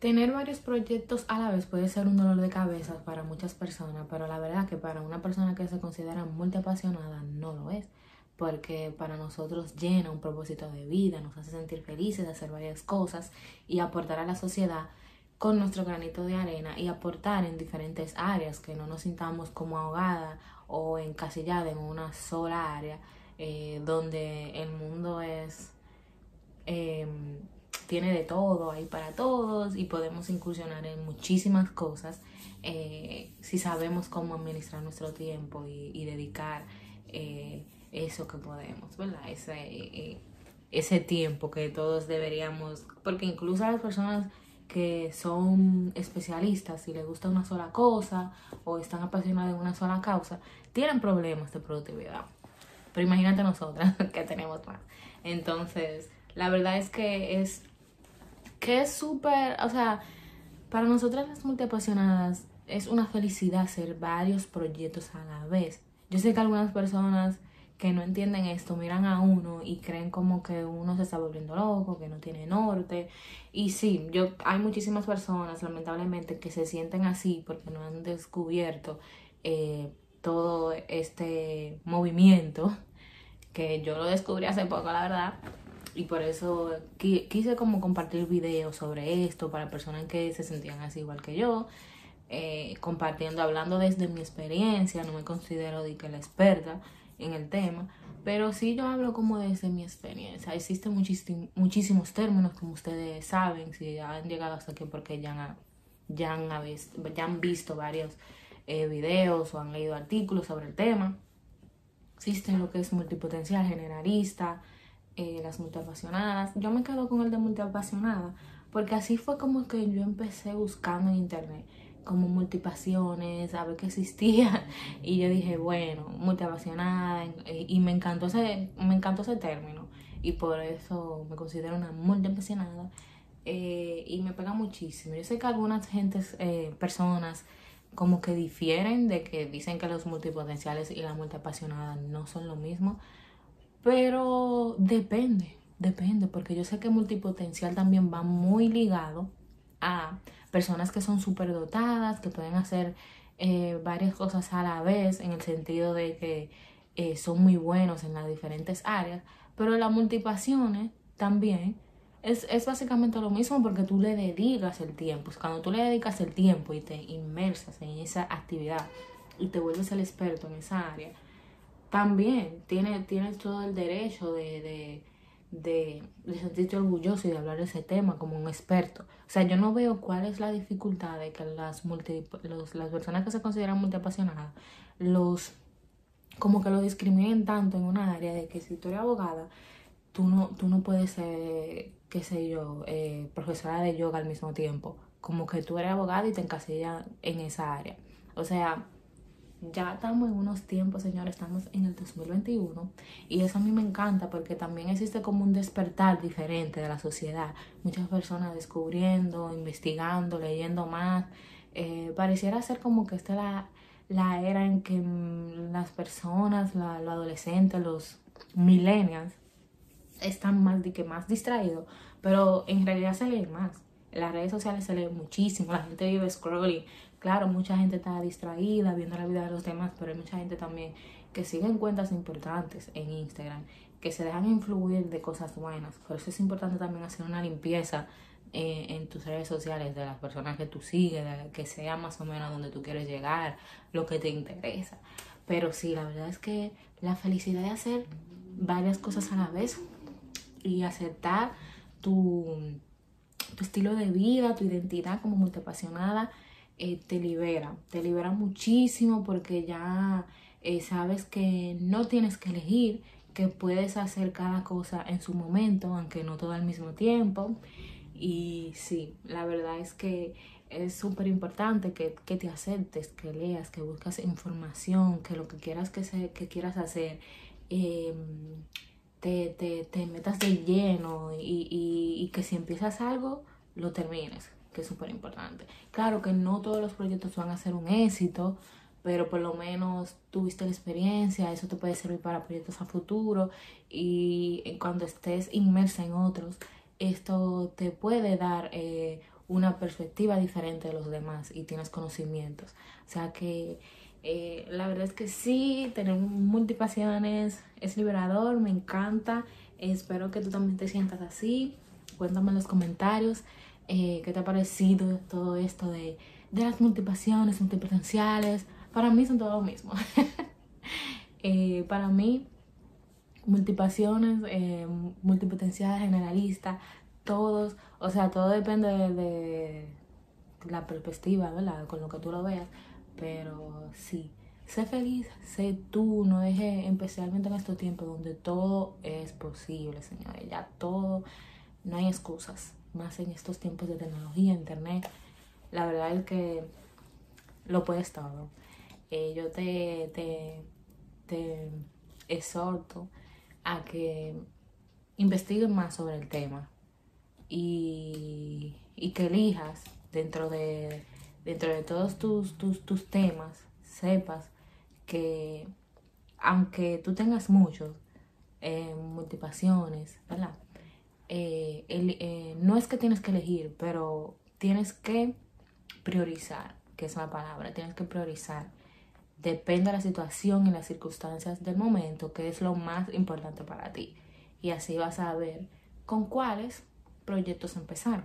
Tener varios proyectos a la vez puede ser un dolor de cabeza para muchas personas, pero la verdad que para una persona que se considera multiapasionada no lo es, porque para nosotros llena un propósito de vida, nos hace sentir felices de hacer varias cosas y aportar a la sociedad con nuestro granito de arena y aportar en diferentes áreas, que no nos sintamos como ahogada o encasillada en una sola área, eh, donde el mundo es... Em, tiene de todo, hay para todos y podemos incursionar en muchísimas cosas eh, si sabemos cómo administrar nuestro tiempo y, dedicar eh, eso que podemos, ¿verdad? Ese, eh, ese tiempo que todos deberíamos, porque incluso a las personas que son especialistas y les gusta una sola cosa o están apasionadas en una sola causa, tienen problemas de productividad. Pero imagínate nosotras que tenemos más. Entonces, la verdad es que es que es súper, o sea, para nosotras las multiapasionadas es una felicidad hacer varios proyectos a la vez. Yo sé que algunas personas que no entienden esto miran a uno y creen como que uno se está volviendo loco, que no tiene norte. Y sí, yo hay muchísimas personas, lamentablemente, que se sienten así porque no han descubierto eh, todo este movimiento que yo lo descubrí hace poco, la verdad y por eso quise como compartir videos sobre esto para personas que se sentían así igual que yo, eh, compartiendo, hablando desde mi experiencia, no me considero de que la experta en el tema, pero sí yo hablo como desde mi experiencia. Existen muchísimos términos, como ustedes saben, si han llegado hasta aquí porque ya han, ya han, visto varios eh, videos o han leído artículos sobre el tema. Existe lo que es multipotencial generalista, eh, las multiapasionadas. Yo me quedo con el de multiapasionada porque así fue como que yo empecé buscando en internet como multipasiones, a ver qué existía y yo dije, bueno, multiapasionada y me encantó ese, me encantó ese término y por eso me considero una multiapasionada eh, y me pega muchísimo. Yo sé que algunas gentes, eh, personas como que difieren de que dicen que los multipotenciales y la multiapasionada no son lo mismo, pero depende, depende, porque yo sé que multipotencial también va muy ligado a personas que son súper dotadas, que pueden hacer eh, varias cosas a la vez, en el sentido de que eh, son muy buenos en las diferentes áreas, pero las multipasiones también es, es, básicamente lo mismo porque tú le dedicas el tiempo. Cuando tú le dedicas el tiempo y te inmersas en esa actividad y te vuelves el experto en esa área, también tienes, todo el derecho de, de, sentirte orgulloso y de hablar de ese tema como un experto. O sea, yo no veo cuál es la dificultad de que las, multi, las personas que se consideran multiapasionadas los como que lo discriminen tanto en una área de que si tú eres abogada, tú no, tú no puedes ser, qué sé yo, eh, profesora de yoga al mismo tiempo. Como que tú eres abogada y te encasillas en esa área. O sea, ya estamos en unos tiempos, señores, estamos en el 2021 y eso a mí me encanta porque también existe como un despertar diferente de la sociedad. Muchas personas descubriendo, investigando, leyendo más. Eh, pareciera ser como que esta es la, era en que mm, las personas, los adolescentes, los millennials, están más, que más distraídos, pero en realidad se lee más. En las redes sociales se lee muchísimo, la gente vive scrolling Claro, mucha gente está distraída viendo la vida de los demás, pero hay mucha gente también que sigue en cuentas importantes en Instagram, que se dejan influir de cosas buenas. Por eso es importante también hacer una limpieza eh, en tus redes sociales de las personas que tú sigues, que sea más o menos donde tú quieres llegar, lo que te interesa. Pero sí, la verdad es que la felicidad de hacer varias cosas a la vez y aceptar tu, tu estilo de vida, tu identidad como multiapasionada eh, te libera, te libera muchísimo porque ya eh, sabes que no tienes que elegir, que puedes hacer cada cosa en su momento, aunque no todo al mismo tiempo. Y sí, la verdad es que es súper importante que, te aceptes, que leas, que buscas información, que lo que quieras que, se, que quieras hacer, em, te, te, metas de lleno y, y que si empiezas algo, lo termines que es súper importante. Claro que no todos los proyectos van a ser un éxito, pero por lo menos tuviste la experiencia, eso te puede servir para proyectos a futuro y cuando estés inmersa en otros, esto te puede dar eh, una perspectiva diferente de los demás y tienes conocimientos. O sea que eh, la verdad es que sí, tener multipasiones es liberador, me encanta. Espero que tú también te sientas así. Cuéntame en los comentarios eh, qué te ha parecido todo esto de, de las multipasiones, multipotenciales. Para mí son todo lo mismo. Eh, para mí, multipasiones, eh, multipotenciales, generalistas, todos, o sea, todo depende de, la perspectiva, ¿verdad? Con lo que tú lo veas. Pero sí, sé feliz, sé tú, no dejes, especialmente en estos tiempos donde todo es posible, señores. Ya todo, no hay excusas, más en estos tiempos de tecnología, internet. La verdad es que lo puedes todo. Eh, yo te, te, te exhorto a que investigues más sobre el tema y, y que elijas dentro de, dentro de todos tus, tus, tus temas, sepas que aunque tú tengas muchos, eh, multipasiones, ¿verdad? Eh, eh, no es que tienes que elegir, pero tienes que priorizar, que es la palabra, tienes que priorizar. Depende de la situación y las circunstancias del momento, que es lo más importante para ti. Y así vas a ver con cuáles proyectos empezar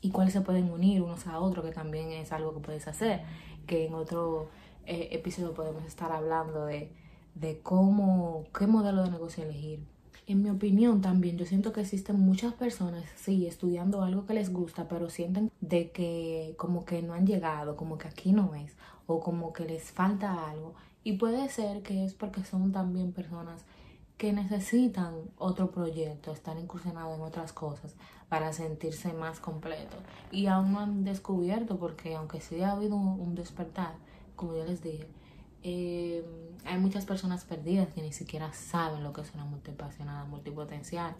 y cuáles se pueden unir unos a otros, que también es algo que puedes hacer, que en otro eh, episodio podemos estar hablando de, de cómo, qué modelo de negocio elegir. En mi opinión también, yo siento que existen muchas personas, sí, estudiando algo que les gusta, pero sienten de que como que no han llegado, como que aquí no es, o como que les falta algo. Y puede ser que es porque son también personas que necesitan otro proyecto, estar incursionados en otras cosas para sentirse más completos. Y aún no han descubierto, porque aunque sí ha habido un, despertar, como yo les dije, eh, hay muchas personas perdidas que ni siquiera saben lo que es una multipasionada, multipotencial.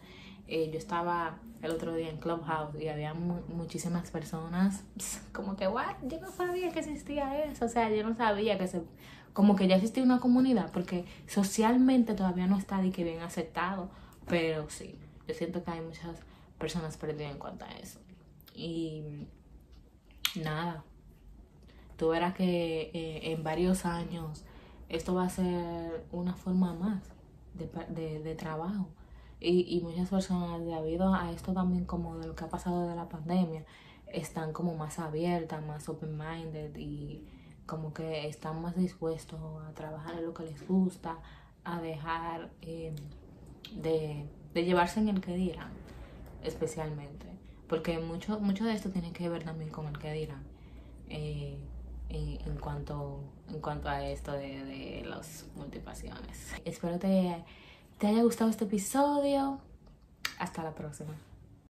Eh, yo estaba el otro día en Clubhouse y había muchísimas personas como que, what, yo no sabía que existía eso, o sea, yo no sabía que se como que ya existe una comunidad, porque socialmente todavía no está de que bien aceptado, pero sí, yo siento que hay muchas personas perdidas en cuanto a eso. Y nada, tú verás que eh, en varios años esto va a ser una forma más de, de, trabajo. Y, y, muchas personas, debido a esto también como de lo que ha pasado de la pandemia, están como más abiertas, más open-minded y como que están más dispuestos a trabajar en lo que les gusta, a dejar eh, de, llevarse en el que dirán, especialmente. Porque mucho, mucho de esto tiene que ver también con el que dirán. Eh, en, cuanto, en cuanto a esto de, de las multipasiones. Espero te, te haya gustado este episodio. Hasta la próxima.